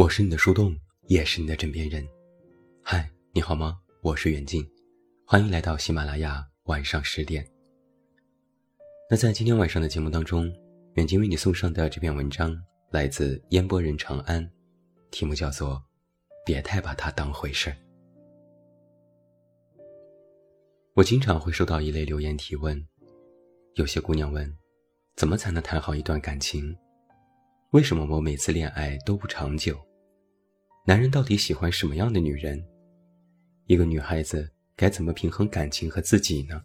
我是你的树洞，也是你的枕边人。嗨，你好吗？我是远近，欢迎来到喜马拉雅晚上十点。那在今天晚上的节目当中，远近为你送上的这篇文章来自烟波人长安，题目叫做《别太把它当回事儿》。我经常会收到一类留言提问，有些姑娘问，怎么才能谈好一段感情？为什么我每次恋爱都不长久？男人到底喜欢什么样的女人？一个女孩子该怎么平衡感情和自己呢？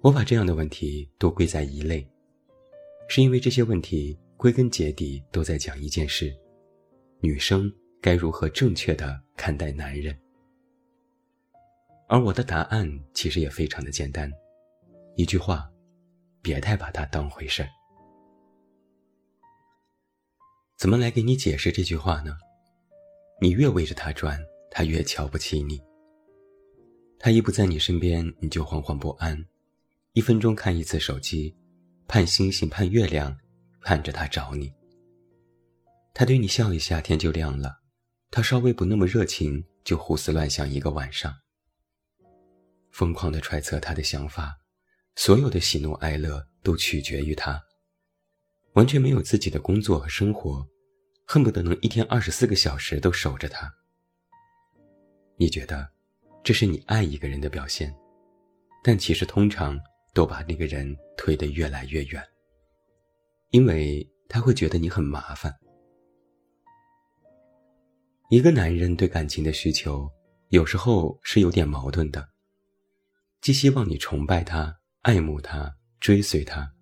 我把这样的问题都归在一类，是因为这些问题归根结底都在讲一件事：女生该如何正确的看待男人。而我的答案其实也非常的简单，一句话：别太把他当回事儿。怎么来给你解释这句话呢？你越围着他转，他越瞧不起你。他一不在你身边，你就惶惶不安，一分钟看一次手机，盼星星盼月亮，盼着他找你。他对你笑一下，天就亮了；他稍微不那么热情，就胡思乱想一个晚上。疯狂地揣测他的想法，所有的喜怒哀乐都取决于他。完全没有自己的工作和生活，恨不得能一天二十四个小时都守着他。你觉得这是你爱一个人的表现，但其实通常都把那个人推得越来越远，因为他会觉得你很麻烦。一个男人对感情的需求有时候是有点矛盾的，既希望你崇拜他、爱慕他、追随他。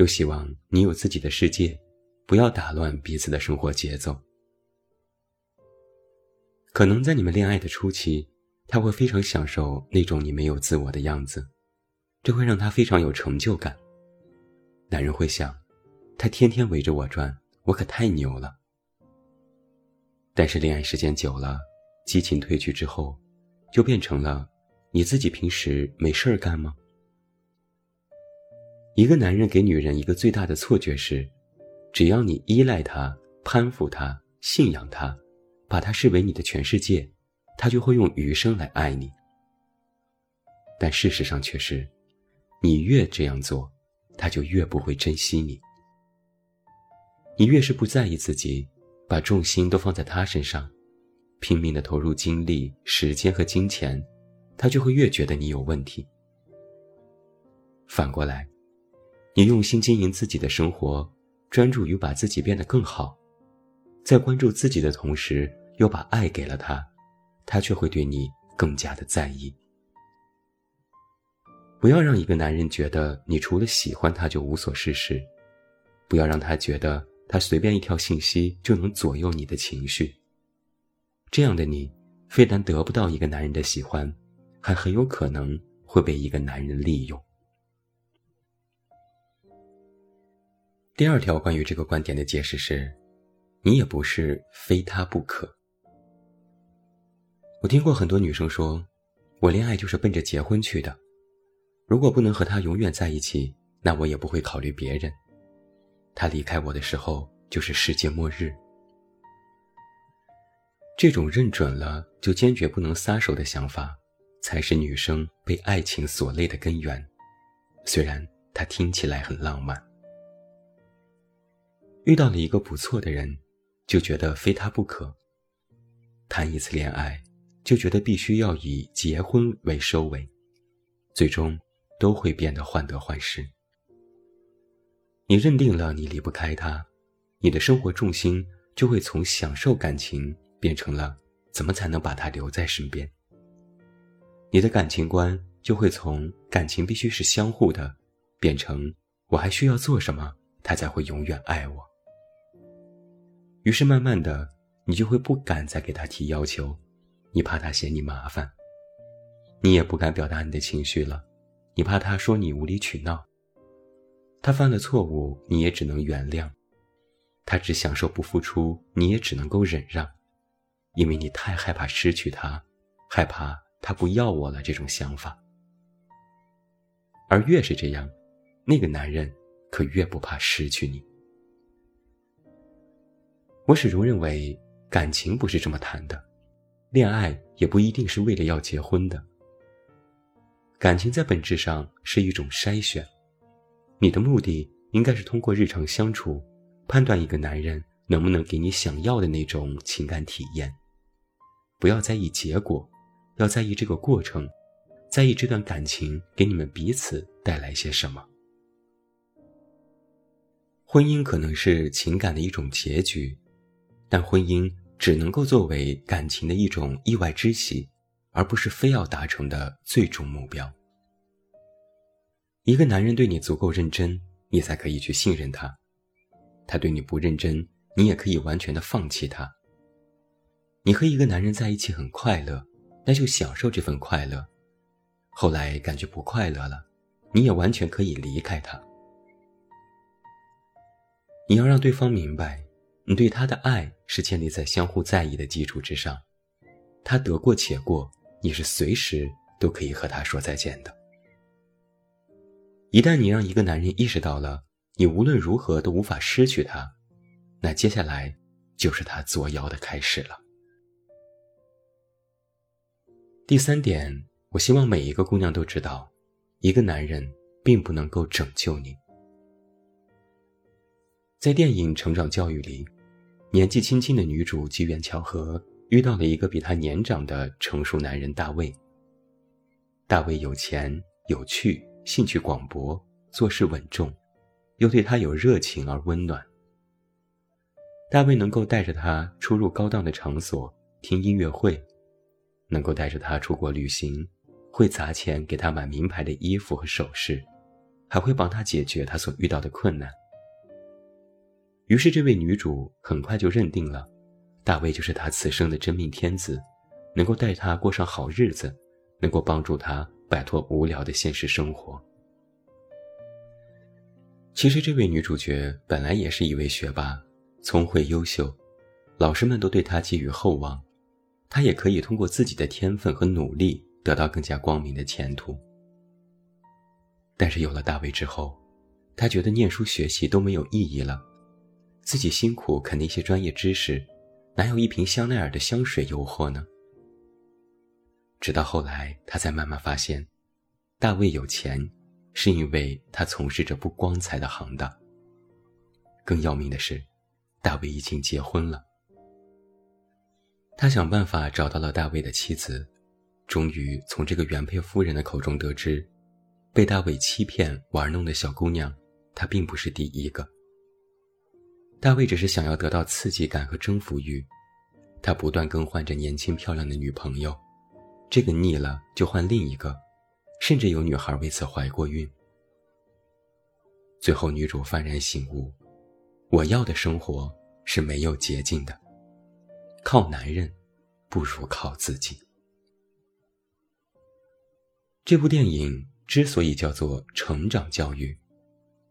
又希望你有自己的世界，不要打乱彼此的生活节奏。可能在你们恋爱的初期，他会非常享受那种你没有自我的样子，这会让他非常有成就感。男人会想，他天天围着我转，我可太牛了。但是恋爱时间久了，激情褪去之后，就变成了，你自己平时没事儿干吗？一个男人给女人一个最大的错觉是，只要你依赖他、攀附他、信仰他，把他视为你的全世界，他就会用余生来爱你。但事实上却是，你越这样做，他就越不会珍惜你。你越是不在意自己，把重心都放在他身上，拼命的投入精力、时间和金钱，他就会越觉得你有问题。反过来。你用心经营自己的生活，专注于把自己变得更好，在关注自己的同时，又把爱给了他，他却会对你更加的在意。不要让一个男人觉得你除了喜欢他就无所事事，不要让他觉得他随便一条信息就能左右你的情绪。这样的你，非但得不到一个男人的喜欢，还很有可能会被一个男人利用。第二条关于这个观点的解释是：你也不是非他不可。我听过很多女生说，我恋爱就是奔着结婚去的，如果不能和他永远在一起，那我也不会考虑别人。他离开我的时候就是世界末日。这种认准了就坚决不能撒手的想法，才是女生被爱情所累的根源。虽然它听起来很浪漫。遇到了一个不错的人，就觉得非他不可；谈一次恋爱，就觉得必须要以结婚为收尾，最终都会变得患得患失。你认定了你离不开他，你的生活重心就会从享受感情变成了怎么才能把他留在身边。你的感情观就会从感情必须是相互的，变成我还需要做什么，他才会永远爱我。于是，慢慢的，你就会不敢再给他提要求，你怕他嫌你麻烦，你也不敢表达你的情绪了，你怕他说你无理取闹。他犯了错误，你也只能原谅；他只享受不付出，你也只能够忍让，因为你太害怕失去他，害怕他不要我了这种想法。而越是这样，那个男人可越不怕失去你。我始终认为，感情不是这么谈的，恋爱也不一定是为了要结婚的。感情在本质上是一种筛选，你的目的应该是通过日常相处，判断一个男人能不能给你想要的那种情感体验。不要在意结果，要在意这个过程，在意这段感情给你们彼此带来些什么。婚姻可能是情感的一种结局，但婚姻只能够作为感情的一种意外之喜。而不是非要达成的最终目标。一个男人对你足够认真，你才可以去信任他；他对你不认真，你也可以完全的放弃他。你和一个男人在一起很快乐，那就享受这份快乐；后来感觉不快乐了，你也完全可以离开他。你要让对方明白，你对他的爱是建立在相互在意的基础之上，他得过且过。你是随时都可以和他说再见的。一旦你让一个男人意识到了你无论如何都无法失去他，那接下来就是他作妖的开始了。第三点，我希望每一个姑娘都知道，一个男人并不能够拯救你。在电影《成长教育》里，年纪轻轻的女主机缘巧合。遇到了一个比她年长的成熟男人大卫。大卫有钱有趣，兴趣广博，做事稳重，又对她有热情而温暖。大卫能够带着她出入高档的场所，听音乐会，能够带着她出国旅行，会砸钱给她买名牌的衣服和首饰，还会帮她解决她所遇到的困难。于是，这位女主很快就认定了。大卫就是她此生的真命天子，能够带她过上好日子，能够帮助她摆脱无聊的现实生活。其实，这位女主角本来也是一位学霸，聪慧优秀，老师们都对她寄予厚望，她也可以通过自己的天分和努力得到更加光明的前途。但是有了大卫之后，她觉得念书学习都没有意义了，自己辛苦啃那些专业知识。哪有一瓶香奈儿的香水诱惑呢？直到后来，他才慢慢发现，大卫有钱，是因为他从事着不光彩的行当。更要命的是，大卫已经结婚了。他想办法找到了大卫的妻子，终于从这个原配夫人的口中得知，被大卫欺骗玩弄的小姑娘，她并不是第一个。大卫只是想要得到刺激感和征服欲，他不断更换着年轻漂亮的女朋友，这个腻了就换另一个，甚至有女孩为此怀过孕。最后，女主幡然醒悟：我要的生活是没有捷径的，靠男人不如靠自己。这部电影之所以叫做成长教育，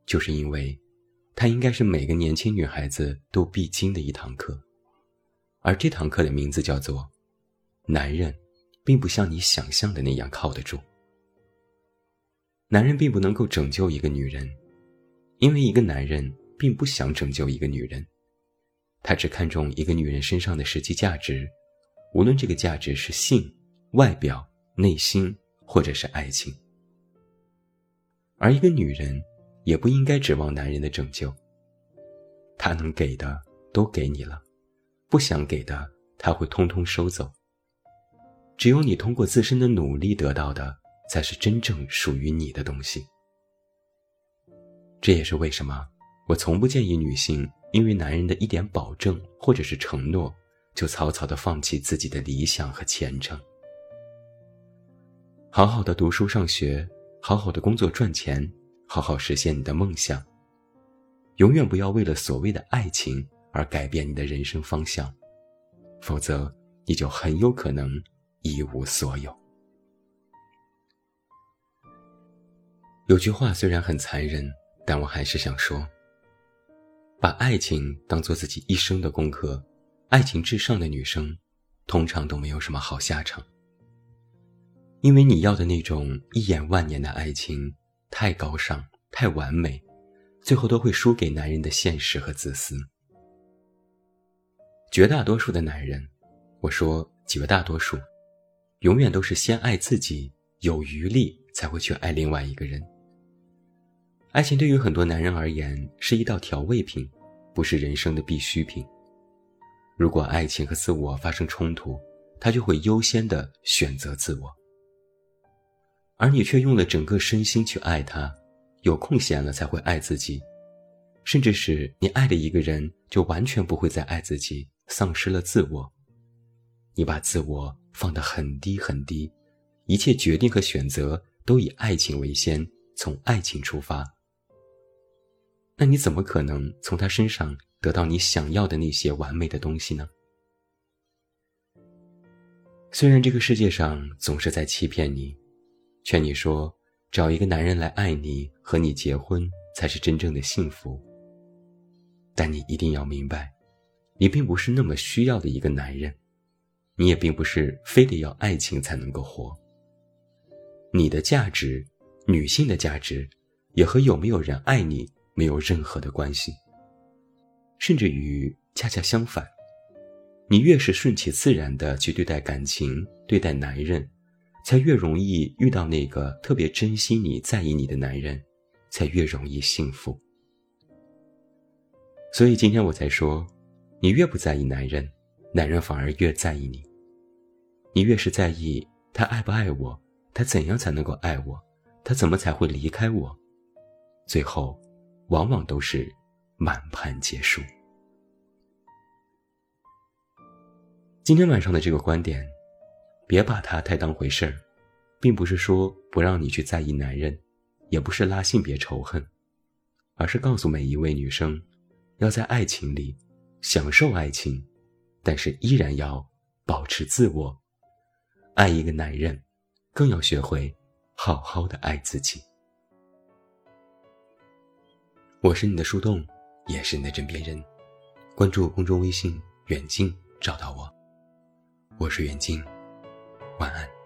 就是因为。它应该是每个年轻女孩子都必经的一堂课，而这堂课的名字叫做“男人，并不像你想象的那样靠得住。男人并不能够拯救一个女人，因为一个男人并不想拯救一个女人，他只看重一个女人身上的实际价值，无论这个价值是性、外表、内心，或者是爱情。而一个女人。也不应该指望男人的拯救。他能给的都给你了，不想给的他会通通收走。只有你通过自身的努力得到的，才是真正属于你的东西。这也是为什么我从不建议女性因为男人的一点保证或者是承诺，就草草的放弃自己的理想和前程。好好的读书上学，好好的工作赚钱。好好实现你的梦想，永远不要为了所谓的爱情而改变你的人生方向，否则你就很有可能一无所有。有句话虽然很残忍，但我还是想说：把爱情当做自己一生的功课，爱情至上的女生，通常都没有什么好下场。因为你要的那种一眼万年的爱情。太高尚，太完美，最后都会输给男人的现实和自私。绝大多数的男人，我说绝大多数，永远都是先爱自己，有余力才会去爱另外一个人。爱情对于很多男人而言是一道调味品，不是人生的必需品。如果爱情和自我发生冲突，他就会优先的选择自我，而你却用了整个身心去爱他，有空闲了才会爱自己，甚至是你爱的一个人就完全不会再爱自己，丧失了自我。你把自我放得很低很低，一切决定和选择都以爱情为先，从爱情出发。那你怎么可能从他身上？得到你想要的那些完美的东西呢？虽然这个世界上总是在欺骗你，劝你说找一个男人来爱你，和你结婚才是真正的幸福。但你一定要明白，你并不是那么需要的一个男人，你也并不是非得要爱情才能够活。你的价值，女性的价值，也和有没有人爱你没有任何的关系。甚至于恰恰相反，你越是顺其自然的去对待感情、对待男人，才越容易遇到那个特别珍惜你、在意你的男人，才越容易幸福。所以今天我才说，你越不在意男人，男人反而越在意你。你越是在意他爱不爱我，他怎样才能够爱我，他怎么才会离开我，最后，往往都是。满盘皆输。今天晚上的这个观点，别把它太当回事儿，并不是说不让你去在意男人，也不是拉性别仇恨，而是告诉每一位女生，要在爱情里享受爱情，但是依然要保持自我。爱一个男人，更要学会好好的爱自己。我是你的树洞。也是你的枕边人，关注公众微信远近找到我，我是远近。晚安。